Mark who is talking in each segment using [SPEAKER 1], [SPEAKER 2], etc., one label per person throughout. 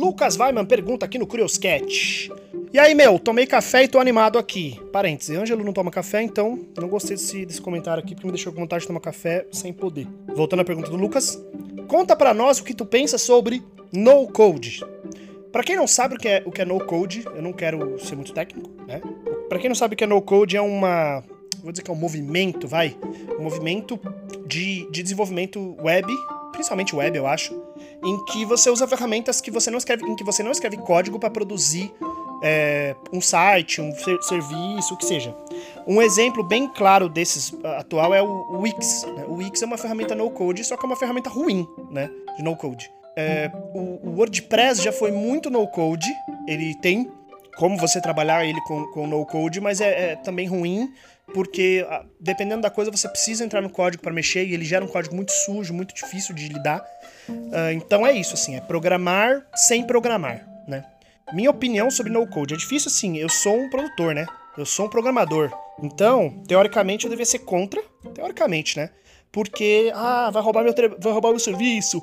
[SPEAKER 1] Lucas Weiman pergunta aqui no Curioscat. E aí, meu, tomei café e tô animado aqui. Parênteses, Ângelo não toma café, então não gostei desse, desse comentário aqui porque me deixou com vontade de tomar café sem poder. Voltando à pergunta do Lucas. Conta para nós o que tu pensa sobre no code. Para quem não sabe o que é o que é no code, eu não quero ser muito técnico, né? Para quem não sabe o que é no code é uma, vou dizer que é um movimento, vai, um movimento de, de desenvolvimento web, principalmente web, eu acho, em que você usa ferramentas que você não escreve, em que você não escreve código para produzir é, um site, um ser, serviço, o que seja. Um exemplo bem claro desses atual é o Wix. Né? O Wix é uma ferramenta no code, só que é uma ferramenta ruim, né, de no code. É, o, o, WordPress já foi muito no code, ele tem como você trabalhar ele com, com no code, mas é, é também ruim porque dependendo da coisa você precisa entrar no código para mexer e ele gera um código muito sujo, muito difícil de lidar. Uh, então é isso, assim, é programar sem programar, né? Minha opinião sobre no code é difícil, assim. Eu sou um produtor, né? Eu sou um programador. Então, teoricamente, eu devia ser contra. Teoricamente, né? porque ah, vai roubar meu vai roubar meu serviço,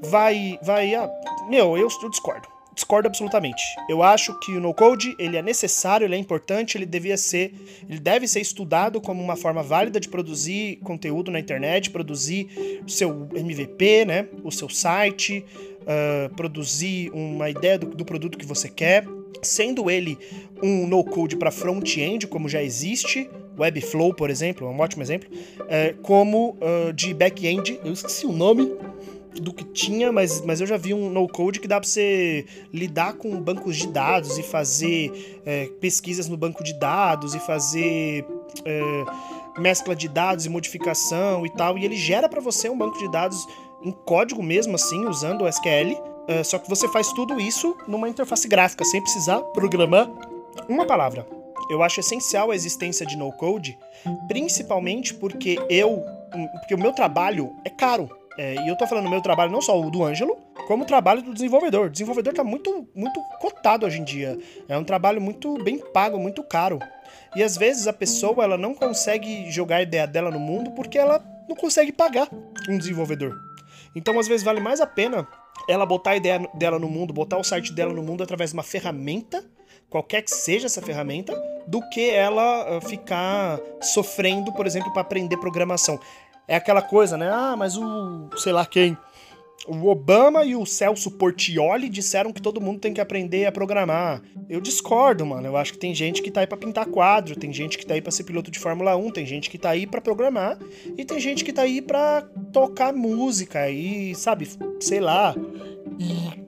[SPEAKER 1] vai vai ah, meu, eu, eu discordo. Discordo absolutamente. Eu acho que o no code, ele é necessário, ele é importante, ele devia ser, ele deve ser estudado como uma forma válida de produzir conteúdo na internet, produzir o seu MVP, né, o seu site, uh, produzir uma ideia do, do produto que você quer, sendo ele um no-code para front-end, como já existe, Webflow, por exemplo, é um ótimo exemplo, é, como uh, de back-end, eu esqueci o nome do que tinha, mas, mas eu já vi um no-code que dá para você lidar com bancos de dados e fazer é, pesquisas no banco de dados e fazer é, mescla de dados e modificação e tal, e ele gera para você um banco de dados em código mesmo, assim, usando o SQL, é, só que você faz tudo isso numa interface gráfica, sem precisar programar uma palavra. Eu acho essencial a existência de no-code, principalmente porque eu, porque o meu trabalho é caro. É, e eu tô falando do meu trabalho não só o do Ângelo, como o trabalho do desenvolvedor. O desenvolvedor tá muito, muito cotado hoje em dia. É um trabalho muito bem pago, muito caro. E às vezes a pessoa ela não consegue jogar a ideia dela no mundo porque ela não consegue pagar um desenvolvedor. Então às vezes vale mais a pena ela botar a ideia dela no mundo, botar o site dela no mundo através de uma ferramenta qualquer que seja essa ferramenta, do que ela ah, ficar sofrendo, por exemplo, para aprender programação. É aquela coisa, né? Ah, mas o sei lá quem, o Obama e o Celso Portioli disseram que todo mundo tem que aprender a programar. Eu discordo, mano. Eu acho que tem gente que tá aí pra pintar quadro, tem gente que tá aí pra ser piloto de Fórmula 1, tem gente que tá aí pra programar, e tem gente que tá aí pra tocar música e, sabe, sei lá, e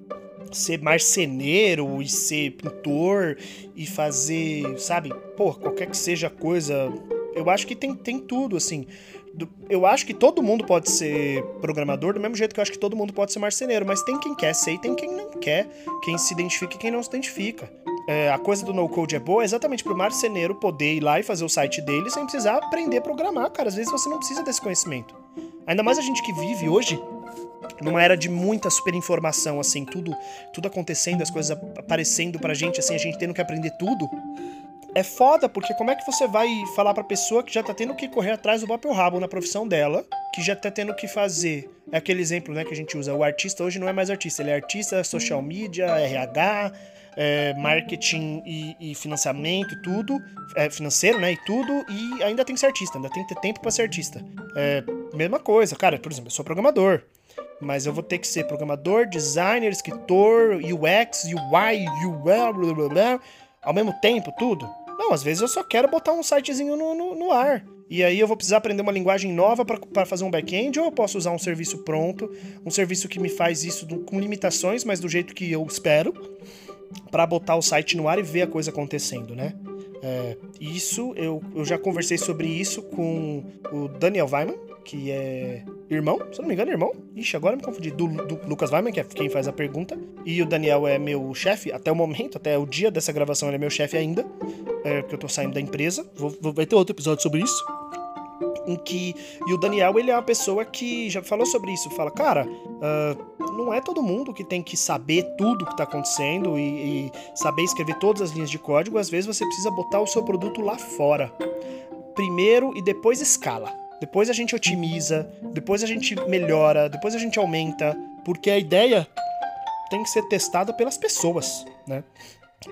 [SPEAKER 1] ser marceneiro e ser pintor e fazer, sabe, pô, qualquer que seja a coisa. Eu acho que tem, tem tudo, assim. Eu acho que todo mundo pode ser programador, do mesmo jeito que eu acho que todo mundo pode ser marceneiro, mas tem quem quer ser e tem quem não quer, quem se identifica e quem não se identifica. É, a coisa do no-code é boa exatamente para o marceneiro poder ir lá e fazer o site dele sem precisar aprender a programar, cara. Às vezes você não precisa desse conhecimento. Ainda mais a gente que vive hoje numa era de muita superinformação, assim, tudo, tudo acontecendo, as coisas aparecendo pra gente, assim, a gente tendo que aprender tudo. É foda, porque como é que você vai falar pra pessoa que já tá tendo que correr atrás do próprio rabo na profissão dela, que já tá tendo que fazer. É aquele exemplo, né, que a gente usa. O artista hoje não é mais artista, ele é artista, social media, RH, é, marketing e, e, financiamento e tudo, é, financeiro, né, e tudo, e ainda tem que ser artista, ainda tem que ter tempo para ser artista. É, mesma coisa, cara, por exemplo, eu sou programador mas eu vou ter que ser programador, designer, escritor, UX, UI, UL, blá, blá, blá, ao mesmo tempo, tudo. Não, às vezes eu só quero botar um sitezinho no, no, no ar. E aí eu vou precisar aprender uma linguagem nova para fazer um back-end, ou eu posso usar um serviço pronto, um serviço que me faz isso do, com limitações, mas do jeito que eu espero, para botar o site no ar e ver a coisa acontecendo, né? É, isso, eu, eu já conversei sobre isso com o Daniel Weiman, que é irmão, se não me engano, irmão. Ixi, agora me confundi. Do, do Lucas Weiman, que é quem faz a pergunta. E o Daniel é meu chefe até o momento, até o dia dessa gravação, ele é meu chefe ainda. É, porque eu tô saindo da empresa. Vou, vou, vai ter outro episódio sobre isso. Em que e o Daniel ele é uma pessoa que já falou sobre isso. Fala cara uh, não é todo mundo que tem que saber tudo que está acontecendo e, e, saber escrever todas as linhas de código. Às vezes você precisa botar o seu produto lá fora. Primeiro e depois escala. Depois a gente otimiza, depois a gente melhora, depois a gente aumenta, porque a ideia tem que ser testada pelas pessoas, né?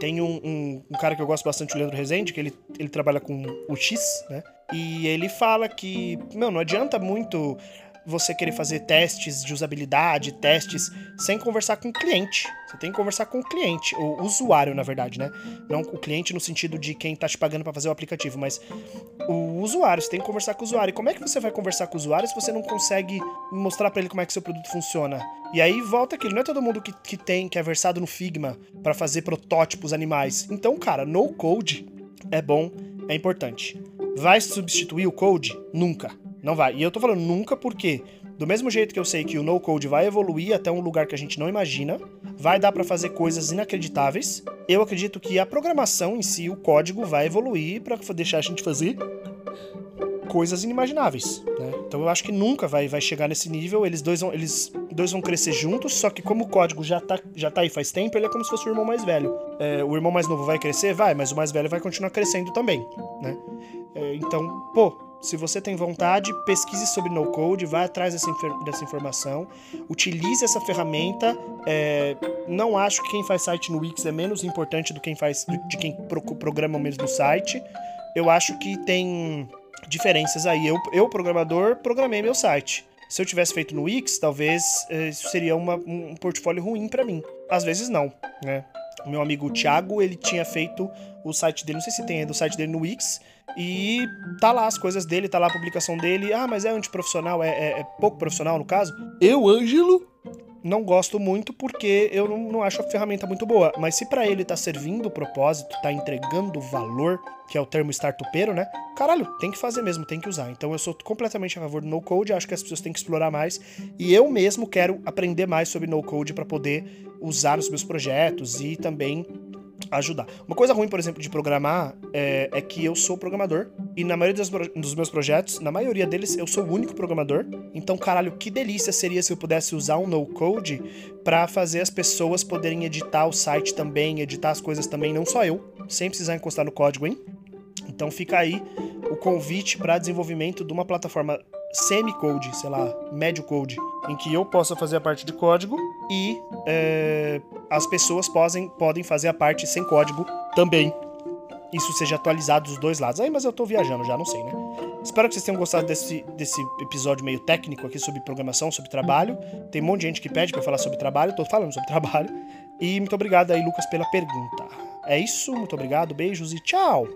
[SPEAKER 1] Tem um, um, um, cara que eu gosto bastante, o Leandro Rezende, que ele, ele trabalha com o X, né? E ele fala que, meu, não adianta muito você querer fazer testes de usabilidade, testes, sem conversar com o cliente. Você tem que conversar com o cliente, o usuário, na verdade, né? Não o cliente no sentido de quem tá te pagando para fazer o aplicativo, mas o usuário. Você tem que conversar com o usuário. E como é que você vai conversar com o usuário se você não consegue mostrar para ele como é que seu produto funciona? E aí volta aquilo, não é todo mundo que, que tem, que é versado no Figma para fazer protótipos animais. Então, cara, no code é bom, é importante. Vai substituir o code? Nunca. Não vai. E eu tô falando nunca porque, do mesmo jeito que eu sei que o no code vai evoluir até um lugar que a gente não imagina, vai dar para fazer coisas inacreditáveis, eu acredito que a programação em si, o código, vai evoluir para deixar a gente fazer coisas inimagináveis, né? Então eu acho que nunca vai, vai chegar nesse nível. Eles dois, vão, eles dois vão crescer juntos, só que como o código já tá, já tá aí faz tempo, ele é como se fosse o irmão mais velho. É, o irmão mais novo vai crescer? Vai, mas o mais velho vai continuar crescendo também, né? É, então, pô, se você tem vontade, pesquise sobre no code, vá atrás dessa, dessa informação, utilize essa ferramenta. É, não acho que quem faz site no Wix é menos importante do quem faz de quem pro, programa o mesmo site. Eu acho que tem diferenças aí. Eu, eu programador, programei meu site. Se eu tivesse feito no Wix, talvez é, isso seria uma, um portfólio ruim para mim. Às vezes não, né? O meu amigo Thiago, ele tinha feito o site dele, não sei se tem ainda o site dele no Wix, e tá lá as coisas dele, tá lá a publicação dele. Ah, mas é antiprofissional, é, é, é pouco profissional no caso? Eu, Ângelo, não gosto muito porque eu não, não acho a ferramenta muito boa. Mas se para ele tá servindo o propósito, tá entregando valor, que é o termo startupeiro, né? Caralho, tem que fazer mesmo, tem que usar. Então eu sou completamente a favor do no code, acho que as pessoas têm que explorar mais. E eu mesmo quero aprender mais sobre no code para poder usar nos meus projetos e também ajudar. Uma coisa ruim, por exemplo, de programar é, é que eu sou programador e na maioria dos, dos, meus projetos, na maioria deles, eu sou o único programador. Então, caralho, que delícia seria se eu pudesse usar um no-code para fazer as pessoas poderem editar o site também, editar as coisas também, não só eu, sem precisar encostar no código, hein? Então fica aí o convite para desenvolvimento de uma plataforma semi-code, sei lá, médio code, em que eu possa fazer a parte de código e é, as pessoas podem, podem fazer a parte sem código também. Isso seja atualizado dos dois lados. Aí, mas eu tô viajando já, não sei, né? Espero que vocês tenham gostado desse, desse episódio meio técnico aqui sobre programação, sobre trabalho. Tem um monte de gente que pede para falar sobre trabalho, tô falando sobre trabalho. E muito obrigado aí, Lucas, pela pergunta. É isso, muito obrigado, beijos e tchau!